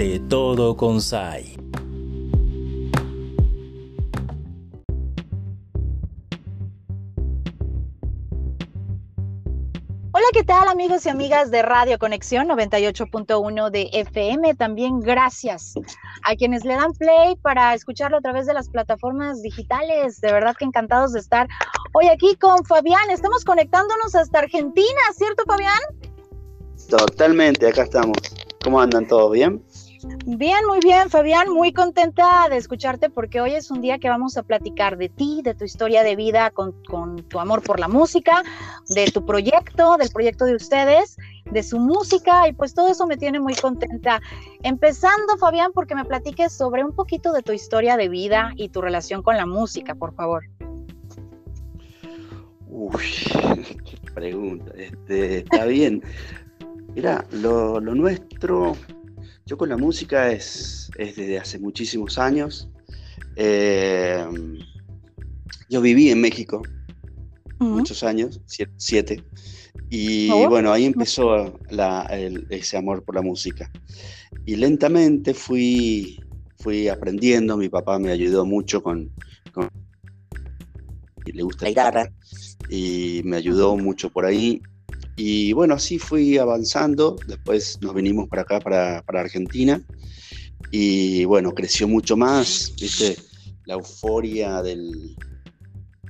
De todo con Sai. Hola, ¿qué tal amigos y amigas de Radio Conexión 98.1 de FM? También gracias a quienes le dan play para escucharlo a través de las plataformas digitales. De verdad que encantados de estar hoy aquí con Fabián. Estamos conectándonos hasta Argentina, ¿cierto Fabián? Totalmente, acá estamos. ¿Cómo andan todos? ¿Bien? Bien, muy bien, Fabián, muy contenta de escucharte porque hoy es un día que vamos a platicar de ti, de tu historia de vida con, tu amor por la música, de tu proyecto, del proyecto de ustedes, de su música y pues todo eso me tiene muy contenta. Empezando, Fabián, porque me platiques sobre un poquito de tu historia de vida y tu relación con la música, por favor. Uy, pregunta. Este, está bien. Mira, lo, lo nuestro yo con la música es, desde hace muchísimos años. Eh, yo viví en México muchos años, siete, y oh. bueno, ahí empezó ese amor por la música. Y lentamente fui, fui aprendiendo, mi papá me ayudó mucho con, con le gusta la guitarra. y me ayudó mucho por ahí y bueno, así fui avanzando, después nos vinimos para acá, para, Argentina, y bueno, creció mucho más, ¿viste? La euforia del,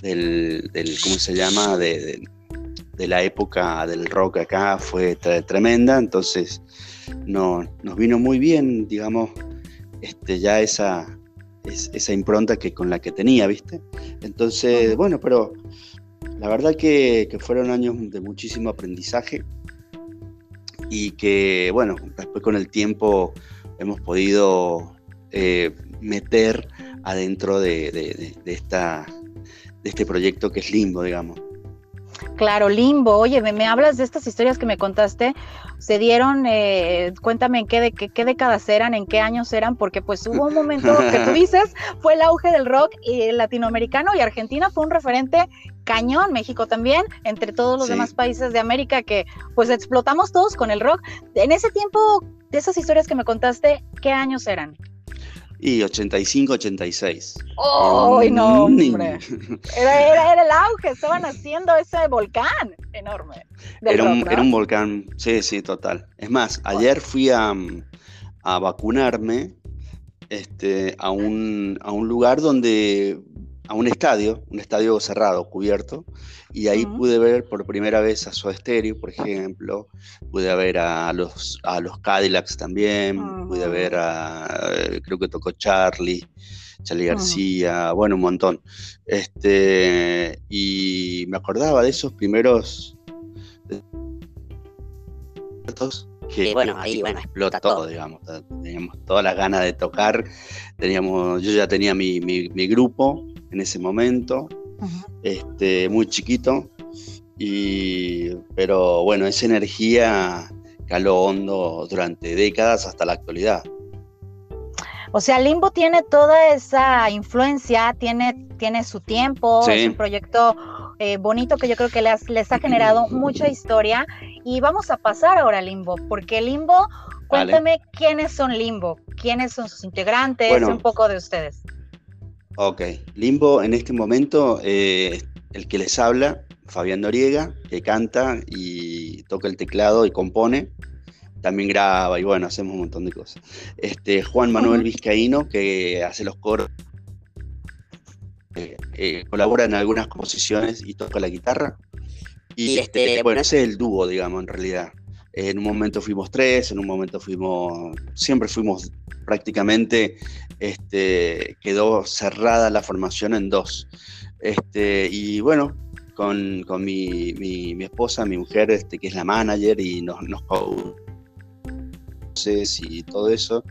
del, ¿cómo se llama? De, la época del rock acá fue tremenda, entonces no, nos vino muy bien, digamos, este, ya esa, esa impronta que con la que tenía, ¿viste? Entonces, bueno, pero la verdad que, fueron años de muchísimo aprendizaje y que, bueno, después con el tiempo hemos podido eh, meter adentro de, esta, de este proyecto que es Limbo, digamos. Claro, Limbo. Oye, me, hablas de estas historias que me contaste. ¿Se dieron? Eh, cuéntame en qué, de, qué, décadas eran, en qué años eran, porque pues hubo un momento que tú dices, fue el auge del rock latinoamericano y Argentina fue un referente cañón, México también, entre todos los demás países de América que pues explotamos todos con el rock. En ese tiempo, de esas historias que me contaste, ¿qué años eran? Y 85, 86. ¡Ay, no, hombre! Era, el auge, estaban haciendo ese volcán enorme. Era un, era un, volcán, sí, sí, total. Es más, ayer fui a, a vacunarme este, a, un, a un lugar donde a un estadio, un estadio cerrado, cubierto, y ahí pude ver por primera vez a Soda Stereo, por ejemplo, pude ver a los, a los Cadillacs también, pude ver a, creo que tocó Charlie, Charlie García, bueno, un montón. Este, y me acordaba de esos primeros que bueno, ahí bueno, explota todo, digamos. Teníamos todas las ganas de tocar, teníamos, yo ya tenía mi, mi grupo, en ese momento, este, muy chiquito, y, pero bueno, esa energía caló hondo durante décadas hasta la actualidad. O sea, Limbo tiene toda esa influencia, tiene, tiene su tiempo, es un proyecto eh, bonito que yo creo que les, les, ha generado mucha historia. Y vamos a pasar ahora a Limbo, porque Limbo, cuéntame quiénes son Limbo, quiénes son sus integrantes, un poco de ustedes. Ok, Limbo en este momento, eh, el que les habla, Fabián Noriega, que canta y toca el teclado y compone, también graba y bueno, hacemos un montón de cosas. Este, Juan Manuel Vizcaíno, que hace los coros, eh, eh, colabora en algunas composiciones y toca la guitarra. Y este, bueno, ese es el dúo, digamos, en realidad. En un momento fuimos tres, en un momento fuimos, siempre fuimos prácticamente este, quedó cerrada la formación en dos. Este, y bueno, con, mi, esposa, mi mujer, este, que es la manager y nos, nos y todo eso.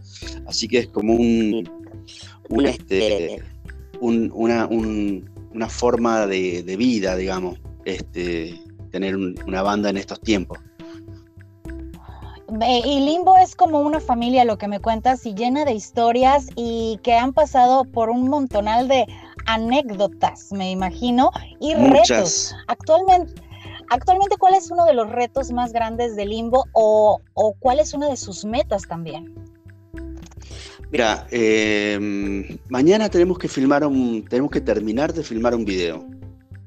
Así que es como un, este, una, una, forma de, vida, digamos, este, tener una banda en estos tiempos. Y Limbo es como una familia, lo que me cuentas, y llena de historias y que han pasado por un montonal de anécdotas, me imagino, y retos. Actualmente, actualmente, ¿cuál es uno de los retos más grandes de Limbo o, cuál es una de sus metas también? Mira, em, mañana tenemos que filmar un, tenemos que terminar de filmar un video.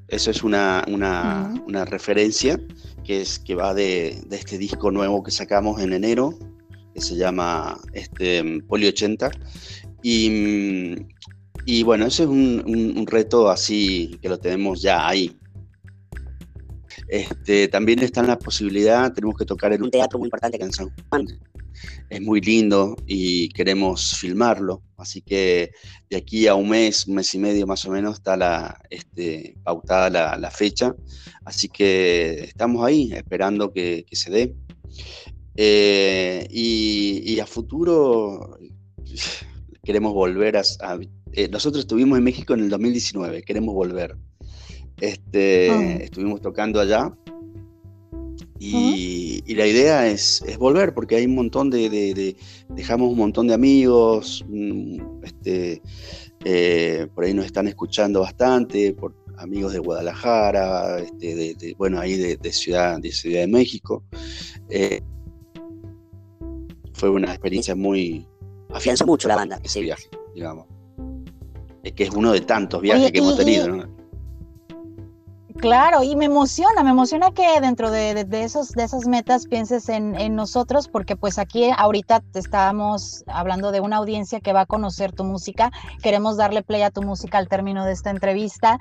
Eso es una, una, referencia que es que va de, este disco nuevo que sacamos en enero, que se llama este, Poli 80. Y, y bueno, ese es un, reto así que lo tenemos ya ahí. Este, también está en la posibilidad, tenemos que tocar en un teatro muy importante que en San Juan. Es muy lindo y queremos filmarlo, así que de aquí a un mes, un mes y medio más o menos está la, este, pautada la, fecha, así que estamos ahí esperando que, se dé. Eh, y, a futuro queremos volver a, eh, nosotros estuvimos en México en el 2019, queremos volver. Este, ah. Estuvimos tocando allá y, la idea es, volver porque hay un montón de, dejamos un montón de amigos, mm, este, eh, por ahí nos están escuchando bastante, por amigos de Guadalajara, este, de, bueno, ahí de, Ciudad, de Ciudad de México. Eh, fue una experiencia muy... Afianzó mucho la banda. Ese viaje, digamos. Es que es uno de tantos viajes que hemos tenido, ¿no? Claro, y me emociona, me emociona que dentro de, esos, de esas metas pienses en, nosotros, porque pues aquí ahorita te estábamos hablando de una audiencia que va a conocer tu música, queremos darle play a tu música al término de esta entrevista.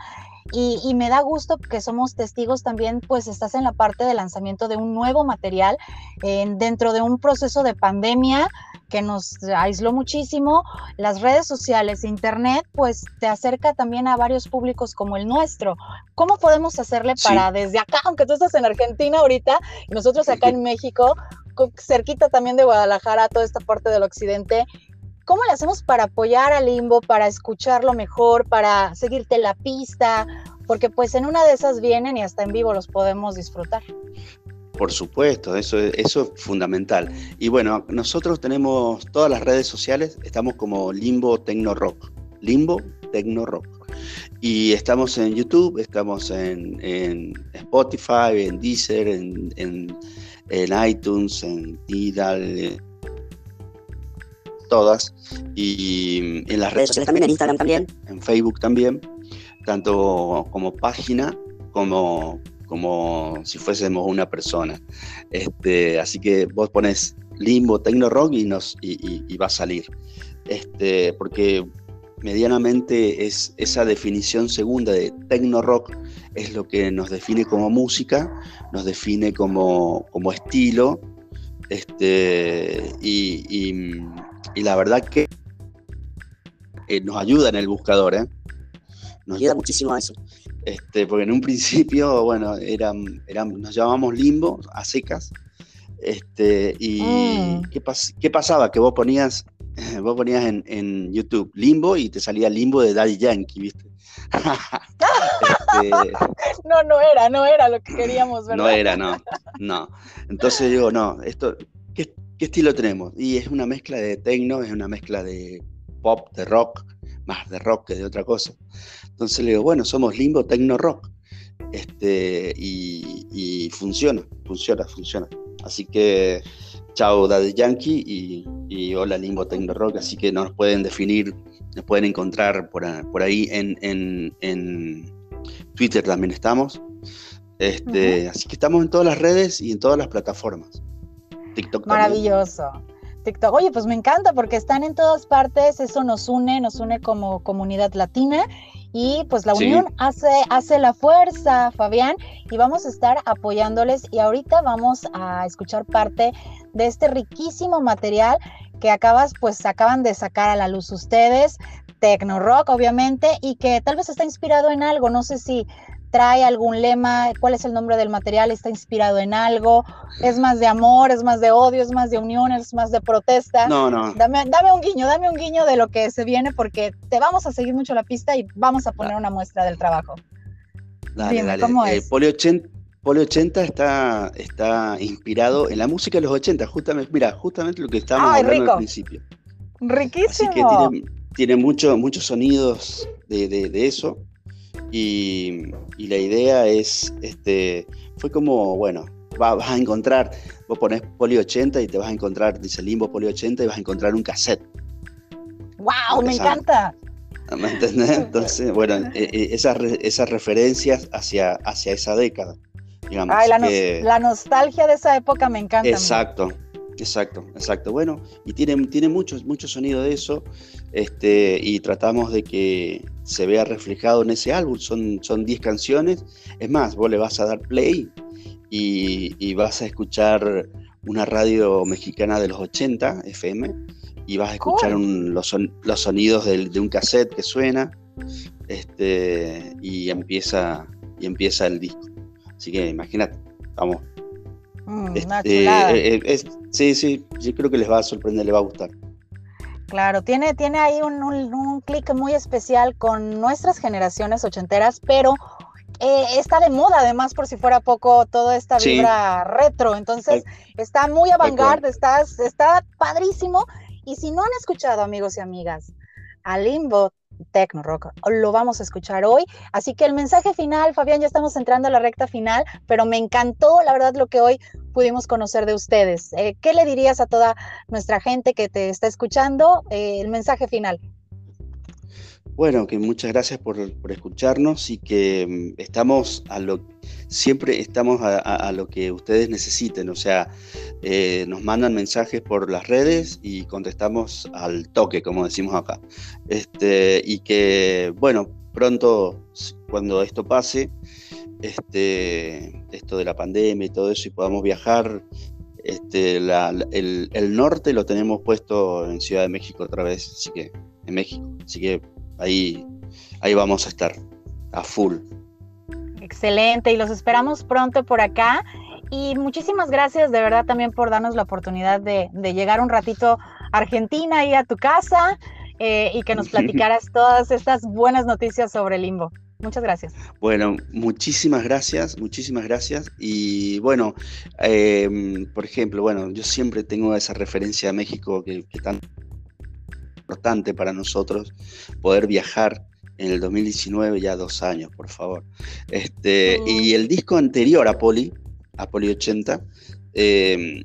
Y, me da gusto que somos testigos también, pues estás en la parte de lanzamiento de un nuevo material dentro de un proceso de pandemia que nos aisló muchísimo. Las redes sociales, internet, pues te acerca también a varios públicos como el nuestro. ¿Cómo podemos hacerle para desde acá, aunque tú estás en Argentina ahorita y nosotros acá en México, cerquita también de Guadalajara, toda esta parte del occidente, ¿Cómo le hacemos para apoyar al limbo, para escucharlo mejor, para seguirte la pista? Porque pues en una de esas vienen y hasta en vivo los podemos disfrutar. Por supuesto, eso, eso es fundamental. Y bueno, nosotros tenemos todas las redes sociales, estamos como Limbo Tecno Rock. Limbo Tecno Rock. Y estamos en YouTube, estamos en, Spotify, en Deezer, en, en, iTunes, en Tidal, todas. Y en las redes sociales también, en Instagram también. En Facebook también, tanto como página como, como si fuésemos una persona. Este, así que vos pones limbo, tecno rock y, nos, y, va a salir. Este, porque medianamente es esa definición segunda de tecno rock es lo que nos define como música, nos define como, como estilo, este, y, y la verdad que eh, nos ayuda en el buscador, ¿eh? Nos ayuda muchísimo a eso. Este, porque en un principio, bueno, eran, eran, nos llamábamos limbo, a secas. Este, y mm. ¿qué, ¿qué, pasaba? Que vos ponías, vos ponías en, YouTube limbo y te salía limbo de Daddy Yankee, ¿viste? Este, no, no era, no era lo que queríamos, ¿verdad? No era, no, no. Entonces digo, no, esto, ¿qué, ¿Qué estilo tenemos? Y es una mezcla de techno, es una mezcla de pop, de rock, más de rock que de otra cosa. Entonces le digo, bueno, somos limbo techno rock. Este, y, funciona, funciona, funciona. Así que chao Daddy Yankee y, hola limbo techno rock. Así que nos pueden definir, nos pueden encontrar por, ahí en, Twitter también estamos. Este, Así que estamos en todas las redes y en todas las plataformas. TikTok. Maravilloso. TikTok. Oye, pues me encanta porque están en todas partes, eso nos une, nos une como comunidad latina y pues la unión hace, hace la fuerza, Fabián, y vamos a estar apoyándoles y ahorita vamos a escuchar parte de este riquísimo material que acabas, pues acaban de sacar a la luz ustedes, Tecno Rock, obviamente, y que tal vez está inspirado en algo, no sé si trae algún lema, cuál es el nombre del material, está inspirado en algo, es más de amor, es más de odio, es más de unión, es más de protesta. No, no. Dame, dame un guiño, dame un guiño de lo que se viene porque te vamos a seguir mucho la pista y vamos a poner una muestra del trabajo. Dale, dale. ¿cómo eh, es? Poli 80, 80 está, está inspirado en la música de los 80, justamente, mira, justamente lo que estábamos hablando al principio. Riquísimo. Así que tiene, tiene muchos sonidos de, de, de eso. Y, la idea es, este, fue como, bueno, vas a encontrar, vos pones Poli 80 y te vas a encontrar, dice Limbo Poli 80 y vas a encontrar un cassette. ¡Wow! Me encanta. ¿Me entendés? Entonces, bueno, eh, eh, esas, esas referencias hacia, hacia esa década, digamos. Ay, la, nostalgia de esa época me encanta. Exacto, exacto, exacto. Bueno, y tiene, tiene mucho, mucho sonido de eso, este, y tratamos de que se vea reflejado en ese álbum. Son 10 canciones. Es más, vos le vas a dar play y, y vas a escuchar una radio mexicana de los 80, FM, y vas a escuchar los, los, sonidos de un cassette que suena este, y, empieza, y empieza el disco. Así que imagínate, vamos. Mm, este, eh, eh, sí, sí, yo creo que les va a sorprender, les va a gustar. Claro, tiene, tiene ahí un, un, clic muy especial con nuestras generaciones ochenteras, pero eh, está de moda además por si fuera poco toda esta vibra retro, entonces está muy avant está, está padrísimo. Y si no han escuchado, amigos y amigas, a Limbo Tecno Rock, lo vamos a escuchar hoy. Así que el mensaje final, Fabián, ya estamos entrando a la recta final, pero me encantó, la verdad, lo que hoy pudimos conocer de ustedes. Eh, ¿Qué le dirías a toda nuestra gente que te está escuchando? Eh, el mensaje final. Bueno, que muchas gracias por, escucharnos y que mm, estamos a lo siempre estamos a, lo que ustedes necesiten, o sea, eh, nos mandan mensajes por las redes y contestamos al toque, como decimos acá. Este, y que, bueno, pronto, cuando esto pase, este, esto de la pandemia y todo eso, y podamos viajar, este, el, el norte lo tenemos puesto en Ciudad de México otra vez, así que, en México, así que ahí, ahí vamos a estar a full. Excelente, y los esperamos pronto por acá. Y muchísimas gracias de verdad también por darnos la oportunidad de, llegar un ratito a Argentina y a tu casa eh, y que nos platicaras todas estas buenas noticias sobre Limbo. Muchas gracias. Bueno, muchísimas gracias, muchísimas gracias. Y bueno, em, por ejemplo, bueno, yo siempre tengo esa referencia a México que, que tan importante para nosotros poder viajar en el 2019, ya dos años, por favor. Este, Y el disco anterior a Poli, a Poli 80, em,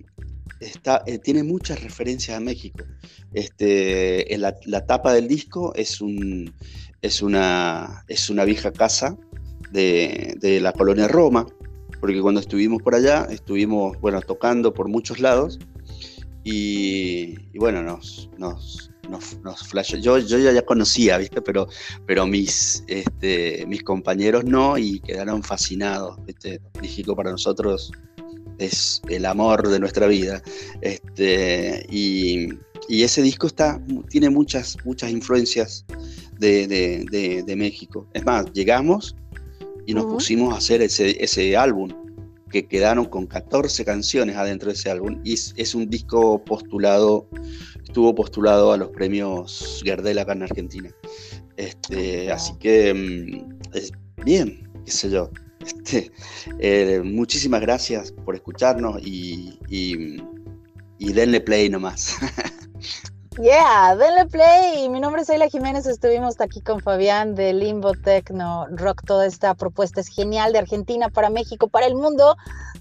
está, eh, tiene muchas referencias a México. Este, en la, tapa del disco es, un, es, una, es una vieja casa de, de, la colonia Roma, porque cuando estuvimos por allá, estuvimos bueno, tocando por muchos lados y, y bueno, nos, nos, nos, nos Yo, yo ya conocía, ¿viste? Pero, pero mis, este, mis compañeros no y quedaron fascinados, ¿viste? México para nosotros es el amor de nuestra vida. Este, y, ese disco está, tiene muchas, muchas influencias de, México. Es más, llegamos y nos pusimos a hacer ese, ese álbum que quedaron con 14 canciones adentro de ese álbum y es, un disco postulado, estuvo postulado a los premios Gardel acá en Argentina. Este, así que, mm, bien, qué sé yo. Este, eh, muchísimas gracias por escucharnos y, y, y denle play nomás. Yeah, denle play. Mi nombre es Ayla Jiménez. Estuvimos aquí con Fabián de Limbo Techno Rock. Toda esta propuesta es genial de Argentina para México, para el mundo.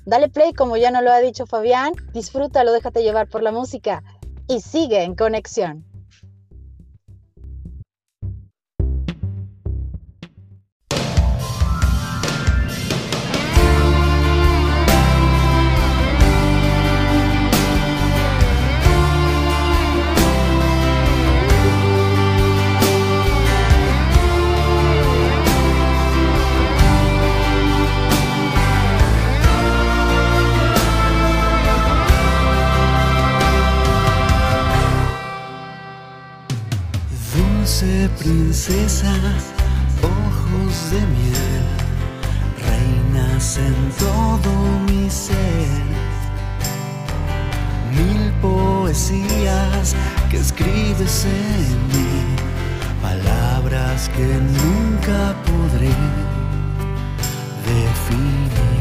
Dale play, como ya no lo ha dicho Fabián. Disfrútalo, déjate llevar por la música y sigue en conexión. Princesa, ojos de miel, reinas en todo mi ser. Mil poesías que escribes en mí, palabras que nunca podré definir.